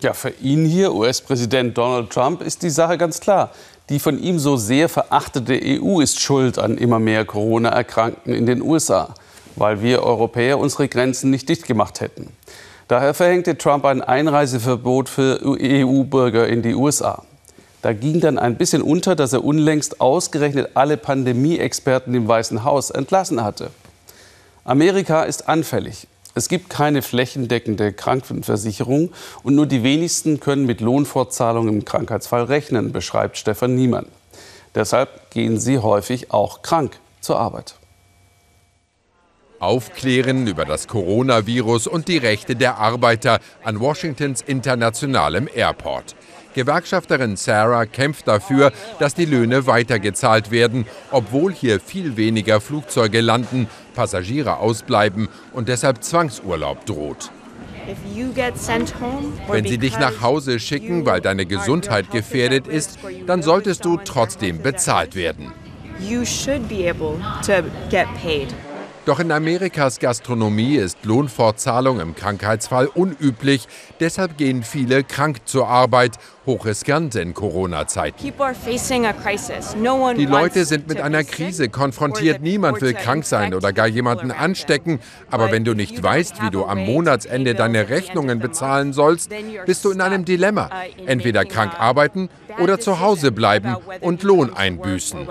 Ja, für ihn hier, US-Präsident Donald Trump, ist die Sache ganz klar. Die von ihm so sehr verachtete EU ist schuld an immer mehr Corona-Erkrankten in den USA, weil wir Europäer unsere Grenzen nicht dicht gemacht hätten. Daher verhängte Trump ein Einreiseverbot für EU-Bürger in die USA. Da ging dann ein bisschen unter, dass er unlängst ausgerechnet alle Pandemie-Experten im Weißen Haus entlassen hatte. Amerika ist anfällig. Es gibt keine flächendeckende Krankenversicherung und nur die wenigsten können mit Lohnfortzahlung im Krankheitsfall rechnen, beschreibt Stefan Niemann. Deshalb gehen sie häufig auch krank zur Arbeit. Aufklären über das Coronavirus und die Rechte der Arbeiter an Washingtons internationalem Airport. Gewerkschafterin Sarah kämpft dafür, dass die Löhne weitergezahlt werden, obwohl hier viel weniger Flugzeuge landen, Passagiere ausbleiben und deshalb Zwangsurlaub droht. Wenn sie dich nach Hause schicken, weil deine Gesundheit gefährdet ist, dann solltest du trotzdem bezahlt werden. You should be able to get paid. Doch in Amerikas Gastronomie ist Lohnfortzahlung im Krankheitsfall unüblich. Deshalb gehen viele krank zur Arbeit, hochriskant in Corona-Zeiten. Die Leute sind mit einer Krise konfrontiert. Niemand will krank sein oder gar jemanden anstecken. Aber wenn du nicht weißt, wie du am Monatsende deine Rechnungen bezahlen sollst, bist du in einem Dilemma. Entweder krank arbeiten oder zu Hause bleiben und Lohn einbüßen.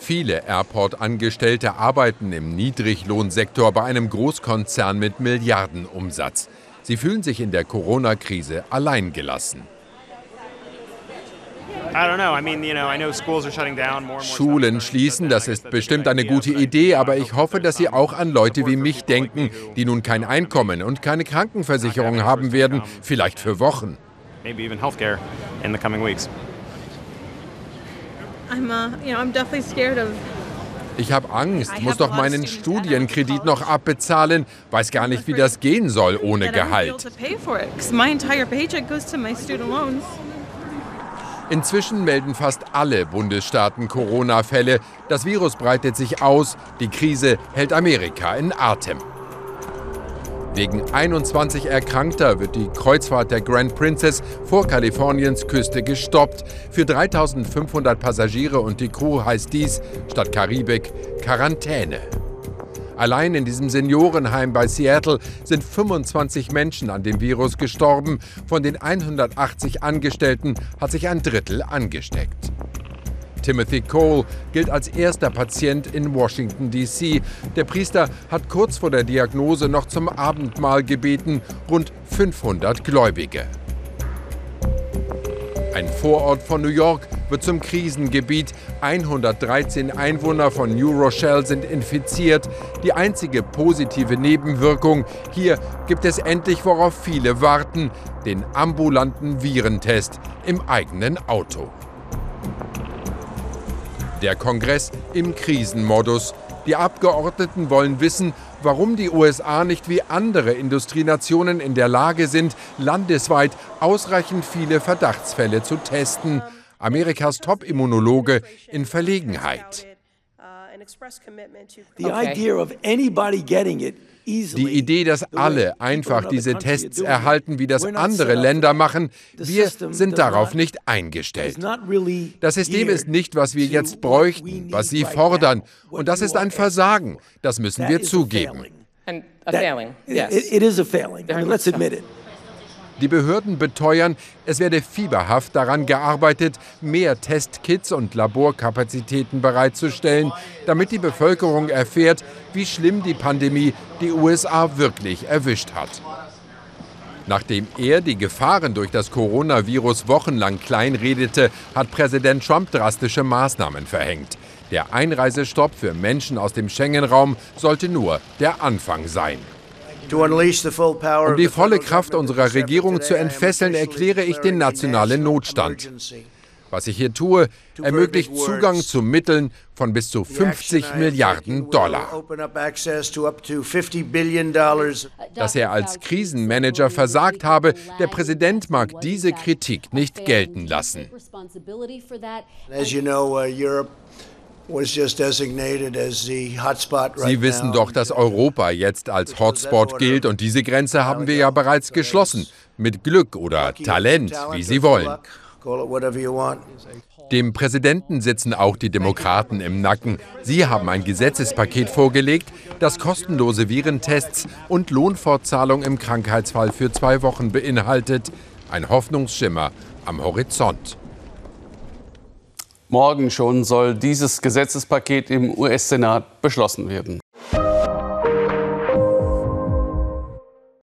Viele Airport-Angestellte arbeiten im Niedriglohnsektor bei einem Großkonzern mit Milliardenumsatz. Sie fühlen sich in der Corona-Krise alleingelassen. Schulen schließen, das ist bestimmt eine gute Idee, aber ich hoffe, dass Sie auch an Leute wie mich denken, die nun kein Einkommen und keine Krankenversicherung haben werden, vielleicht für Wochen. Maybe even healthcare in the coming weeks. Uh, ich habe Angst, muss doch meinen Studienkredit noch abbezahlen, weiß gar nicht, wie das gehen soll ohne Gehalt. Inzwischen melden fast alle Bundesstaaten Corona-Fälle. Das Virus breitet sich aus, die Krise hält Amerika in Atem. Wegen 21 Erkrankter wird die Kreuzfahrt der Grand Princess vor Kaliforniens Küste gestoppt. Für 3500 Passagiere und die Crew heißt dies statt Karibik Quarantäne. Allein in diesem Seniorenheim bei Seattle sind 25 Menschen an dem Virus gestorben. Von den 180 Angestellten hat sich ein Drittel angesteckt. Timothy Cole gilt als erster Patient in Washington, D.C. Der Priester hat kurz vor der Diagnose noch zum Abendmahl gebeten, rund 500 Gläubige. Ein Vorort von New York wird zum Krisengebiet. 113 Einwohner von New Rochelle sind infiziert. Die einzige positive Nebenwirkung, hier gibt es endlich, worauf viele warten, den ambulanten Virentest im eigenen Auto. Der Kongress im Krisenmodus. Die Abgeordneten wollen wissen, warum die USA nicht wie andere Industrienationen in der Lage sind, landesweit ausreichend viele Verdachtsfälle zu testen. Amerikas Top-Immunologe in Verlegenheit. Die Idee, dass alle einfach diese Tests erhalten, wie das andere Länder machen, wir sind darauf nicht eingestellt. Das System ist nicht, was wir jetzt bräuchten, was Sie fordern. Und das ist ein Versagen. Das müssen wir zugeben. It is a failing. Let's admit it. Die Behörden beteuern, es werde fieberhaft daran gearbeitet, mehr Testkits und Laborkapazitäten bereitzustellen, damit die Bevölkerung erfährt, wie schlimm die Pandemie die USA wirklich erwischt hat. Nachdem er die Gefahren durch das Coronavirus wochenlang kleinredete, hat Präsident Trump drastische Maßnahmen verhängt. Der Einreisestopp für Menschen aus dem Schengen-Raum sollte nur der Anfang sein. Um die volle Kraft unserer Regierung zu entfesseln, erkläre ich den nationalen Notstand. Was ich hier tue, ermöglicht Zugang zu Mitteln von bis zu 50 Milliarden Dollar. Dass er als Krisenmanager versagt habe, der Präsident mag diese Kritik nicht gelten lassen. Sie wissen doch, dass Europa jetzt als Hotspot gilt und diese Grenze haben wir ja bereits geschlossen. Mit Glück oder Talent, wie Sie wollen. Dem Präsidenten sitzen auch die Demokraten im Nacken. Sie haben ein Gesetzespaket vorgelegt, das kostenlose Virentests und Lohnfortzahlung im Krankheitsfall für zwei Wochen beinhaltet. Ein Hoffnungsschimmer am Horizont. Morgen schon soll dieses Gesetzespaket im US-Senat beschlossen werden.